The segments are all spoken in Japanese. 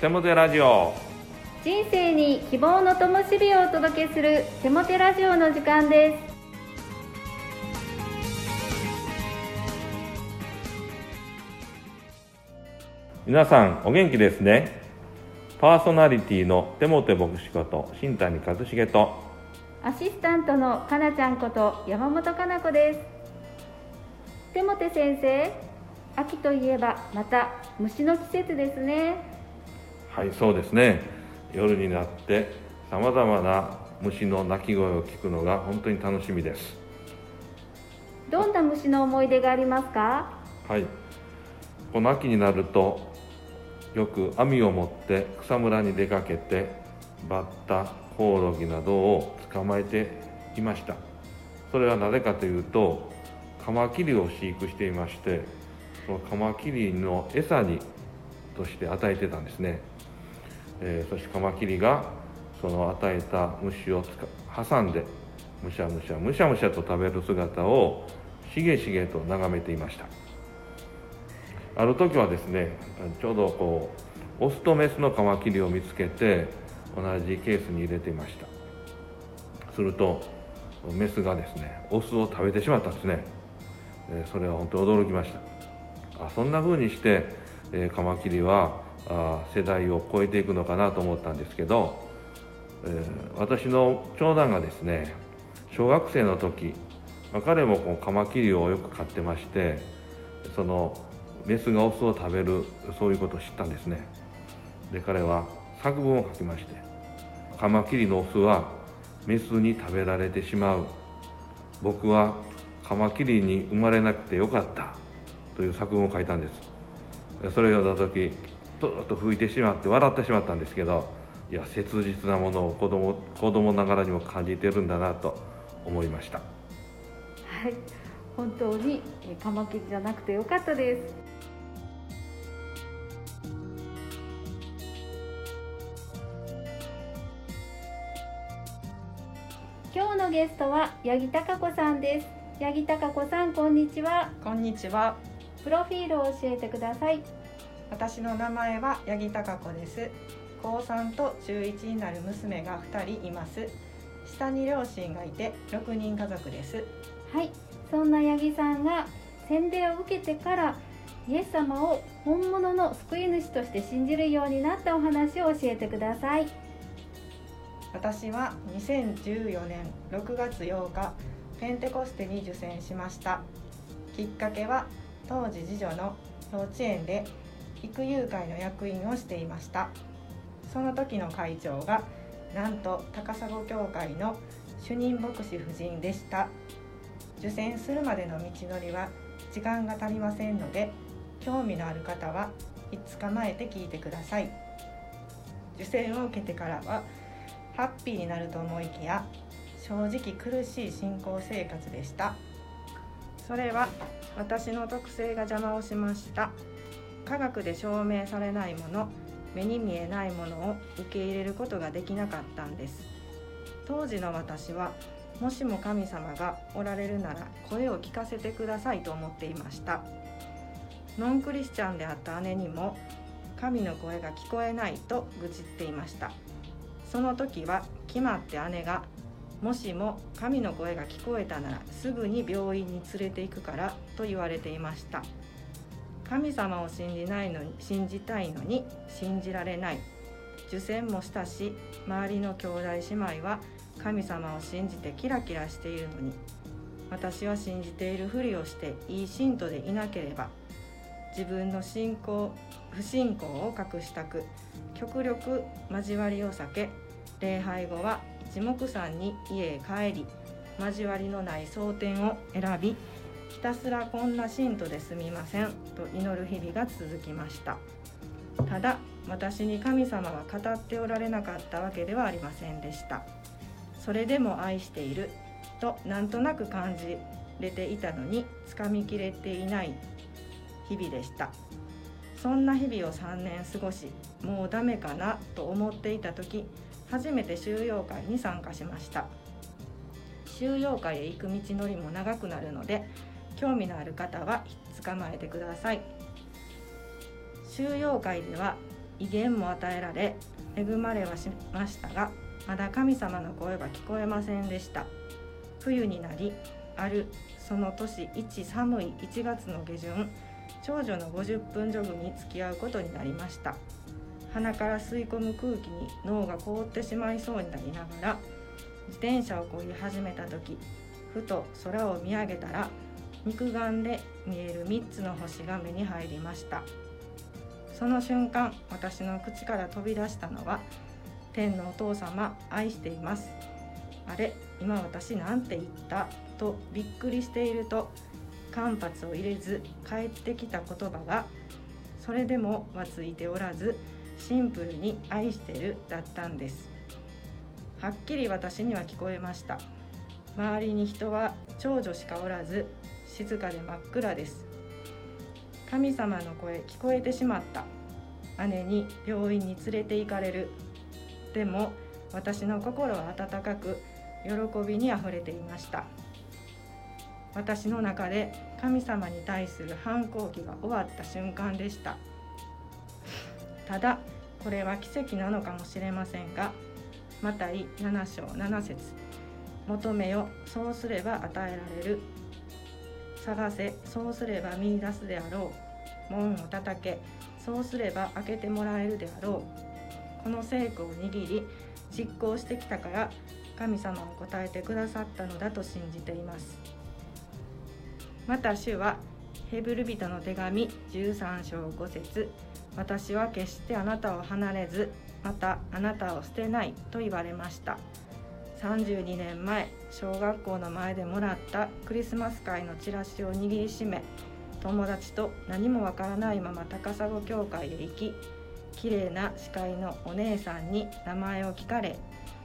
テモテラジオ。人生に希望の灯火をお届けするテモテラジオの時間です。皆さんお元気ですね。パーソナリティのテモテ牧師こと新谷和重と。アシスタントのかなちゃんこと山本かな子です。テモテ先生秋といえばまた虫の季節ですねはいそうですね。夜になってさまざまな虫の鳴き声を聞くのが本当に楽しみです。どんな虫の思い出がありますか？はい。この秋になるとよく網を持って草むらに出かけてバッタコオロギなどを捕まえていました。それはなぜかというとカマキリを飼育していましてそのカマキリの餌にとして与えてたんですね、えー、そしてカマキリがその与えた虫を挟んでむしゃむしゃむしゃむしゃと食べる姿をしげしげと眺めていました。ある時はですねちょうどこうオスとメスのカマキリを見つけて同じケースに入れていました。するとメスがですねオスを食べてしまったんですね。それは本当に驚きました。あそんな風にして、えカマキリはあ世代を超えていくのかなと思ったんですけど、えー、私の長男がですね小学生の時、まあ、彼もこうカマキリをよく飼ってましてそのメスがオスを食べるそういうことを知ったんですね。で彼は作文を書きましてカマキリのオスはメスに食べられてしまう。僕はカマキリに生まれなくてよかったという作文を書いたんです。それを読んだ時とっと吹いてしまって笑ってしまったんですけどいや切実なものを子供子供ながらにも感じてるんだなと思いました。はい。本当にカマキリじゃなくてよかったです。今日のゲストは八木貴子さんです。八木貴子さんこんにちは。こんにちは。プロフィールを教えてください私の名前は八木貴子です。高3と中1になる娘が2人います。下に両親がいて6人家族です。はい。そんな八木さんが洗礼を受けてからイエス様を本物の救い主として信じるようになったお話を教えてください。私は2014年6月8日ペンテコステに受選しました。きっかけは当時次女の幼稚園で育遊会の役員をしていました。その時の会長がなんと高砂教会の主任牧師夫人でした。受選するまでの道のりは時間が足りませんので興味のある方はいつかまえて聞いてください。受選を受けてからはハッピーになると思いきや正直苦しい信仰生活でした。それは私の特性が邪魔をしました。科学で証明されないもの目に見えないものを受け入れることができなかったんです。当時の私はもしも神様がおられるなら声を聞かせてくださいと思っていました。ノンクリスチャンであった姉にも神の声が聞こえないと愚痴っていました。その時は決まって姉がもしも神の声が聞こえたならすぐに病院に連れて行くからと言われていました。神様を信じないのに信じたいのに信じられない。受選もしたし周りの兄弟姉妹は神様を信じてキラキラしているのに私は信じているふりをしていい信徒でいなければ自分の信仰不信仰を隠したく極力交わりを避け礼拝後は一目散に家へ帰り交わりのない蒼天を選びひたすらこんな信徒ですみませんと祈る日々が続きました。ただ私に神様は語っておられなかったわけではありませんでした。それでも愛しているとなんとなく感じれていたのにつかみきれていない日々でした。そんな日々を3年過ごしもうダメかなと思っていた時初めて収容会に参加しました。収容会へ行く道のりも長くなるので興味のある方は捕まえてください。収容会では威厳も与えられ恵まれはしましたがまだ神様の声は聞こえませんでした。冬になりあるその年一寒い1月の下旬長女の50分ジョグに付き合うことになりました。鼻から吸い込む空気に脳が凍ってしまいそうになりながら自転車をこぎ始めた時ふと空を見上げたら肉眼で見える3つの星が目に入りました。その瞬間私の口から飛び出したのは「天のお父様愛しています」あれ今私なんて言った？とびっくりしていると間髪を入れず返ってきた言葉がそれでもはついておらずシンプルに愛してるだったんです。はっきり私には聞こえました。周りに人は長女しかおらず静かで真っ暗です。神様の声聞こえてしまった。姉に病院に連れて行かれる。でも私の心は温かく喜びにあふれていました。私の中で神様に対する反抗期が終わった瞬間でした。ただこれは奇跡なのかもしれませんがマタイ7章7節求めよそうすれば与えられる。探せ。そうすれば見いだすであろう。門を叩け。そうすれば開けてもらえるであろう。この聖句を握り実行してきたから神様を答えてくださったのだと信じています。また主はヘブル人の手紙13章5節。私は決してあなたを離れずまたあなたを捨てないと言われました。32年前小学校の前でもらったクリスマス会のチラシを握りしめ友達と何もわからないまま高砂教会へ行き綺麗な司会のお姉さんに名前を聞かれ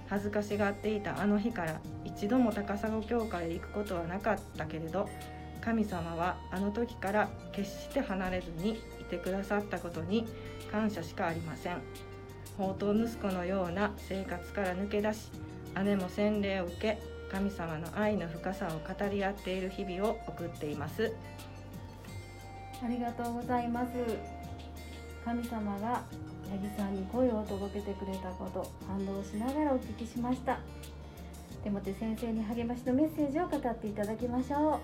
恥ずかしがっていたあの日から一度も高砂教会へ行くことはなかったけれど神様はあの時から決して離れずにいてくださったことに感謝しかありません。宝刀息子のような生活から抜け出し姉も洗礼を受け神様の愛の深さを語り合っている日々を送っています。ありがとうございます。神様が八木さんに声を届けてくれたこと感動しながらお聞きしました。手元先生に励ましのメッセージを語っていただきましょ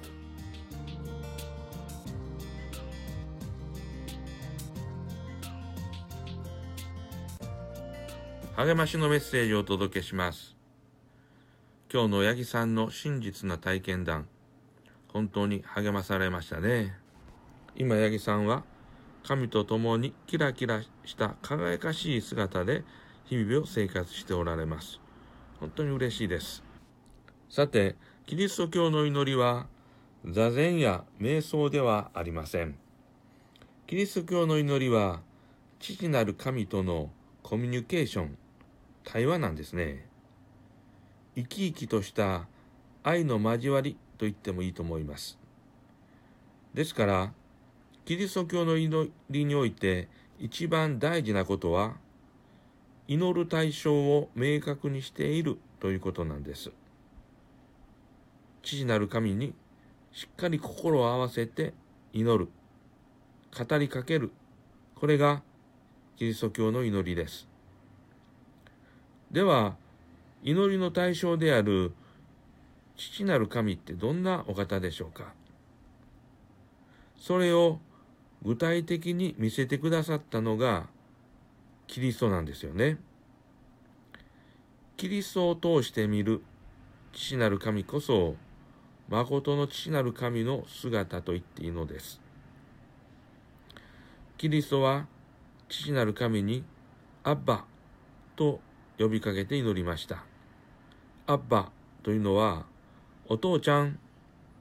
励ましのメッセージをお届けします今日の八木さんの真実な体験談。本当に励まされましたね。今八木さんは神と共にキラキラした輝かしい姿で日々を生活しておられます。本当に嬉しいです。さてキリスト教の祈りは座禅や瞑想ではありません。キリスト教の祈りは父なる神とのコミュニケーション対話なんですね。生き生きとした愛の交わりと言ってもいいと思います。ですからキリスト教の祈りにおいて一番大事なことは祈る対象を明確にしているということなんです。父なる神にしっかり心を合わせて祈る。語りかける。これがキリスト教の祈りです。では祈りの対象である父なる神ってどんなお方でしょうか？それを具体的に見せてくださったのがキリストなんですよね。キリストを通して見る父なる神こそ誠の父なる神の姿と言っていいのです。キリストは父なる神にアッバと呼びかけて祈りました。アッバというのはお父ちゃん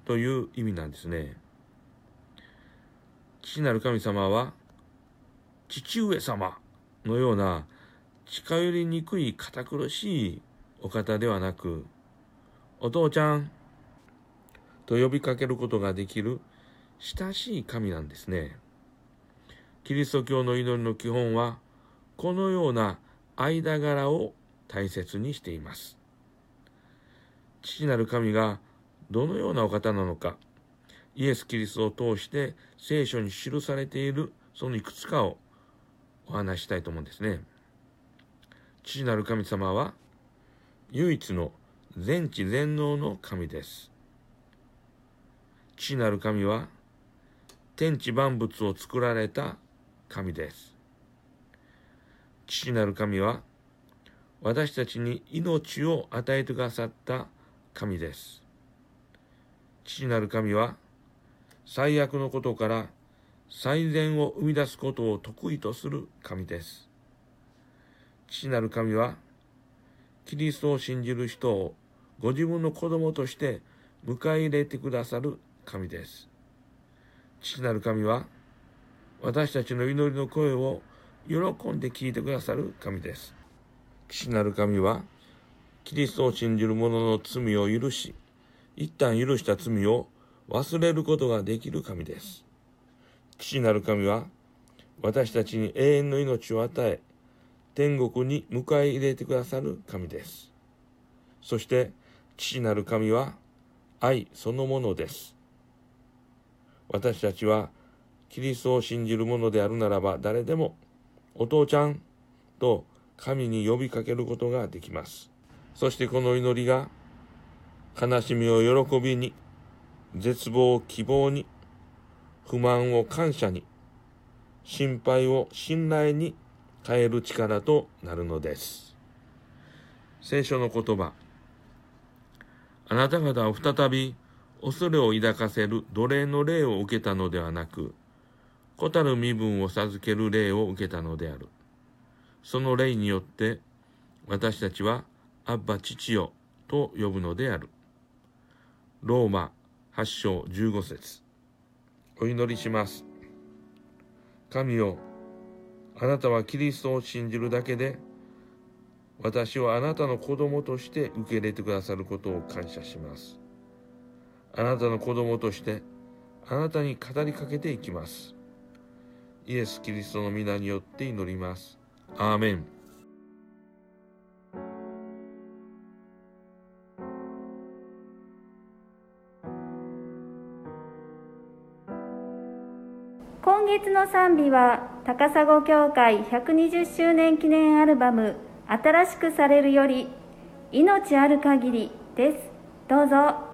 という意味なんですね。父なる神様は父上様のような近寄りにくい堅苦しいお方ではなくお父ちゃんと呼びかけることができる親しい神なんですね。キリスト教の祈りの基本はこのような間柄を大切にしています。父なる神がどのようなお方なのか、イエス・キリストを通して聖書に記されているそのいくつかをお話したいと思うんですね。父なる神様は唯一の全知全能の神です。父なる神は天地万物を作られた神です。父なる神は私たちに命を与えてくださった神です父なる神は最悪のことから最善を生み出すことを得意とする神です。父なる神は、キリストを信じる人をご自分の子供として迎え入れてくださる神です。父なる神は、私たちの祈りの声を喜んで聞いてくださる神です。父なる神は、キリストを信じる者の罪を許し、一旦許した罪を忘れることができる神です。父なる神は、私たちに永遠の命を与え、天国に迎え入れてくださる神です。そして、父なる神は、愛そのものです。私たちは、キリストを信じる者であるならば、誰でも、お父ちゃんと神に呼びかけることができます。そしてこの祈りが、悲しみを喜びに、絶望を希望に、不満を感謝に、心配を信頼に変える力となるのです。聖書の言葉。あなた方は再び恐れを抱かせる奴隷の霊を受けたのではなく、子たる身分を授ける霊を受けたのである。その霊によって私たちはアッバ父よと呼ぶのである。ローマ8章15節お祈りします。神よ、あなたはキリストを信じるだけで、私をあなたの子供として受け入れてくださることを感謝します。あなたの子供として、あなたに語りかけていきます。イエス・キリストの皆によって祈ります。アーメン。月の賛美は高砂教会120周年記念アルバム「新しくされるより命ある限り」です。どうぞ。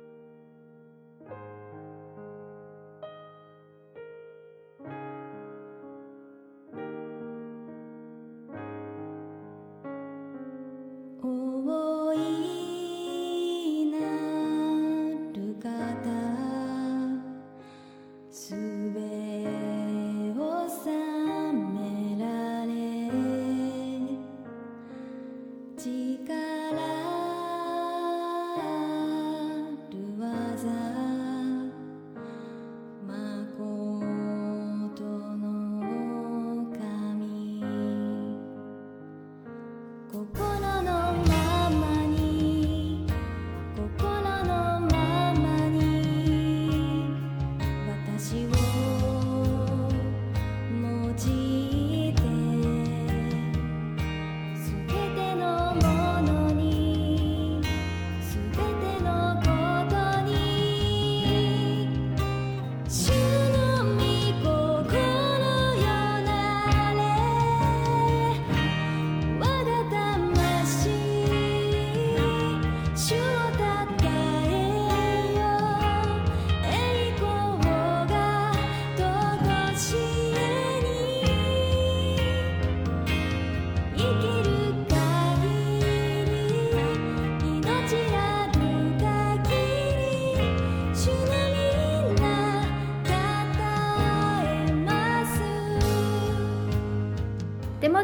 力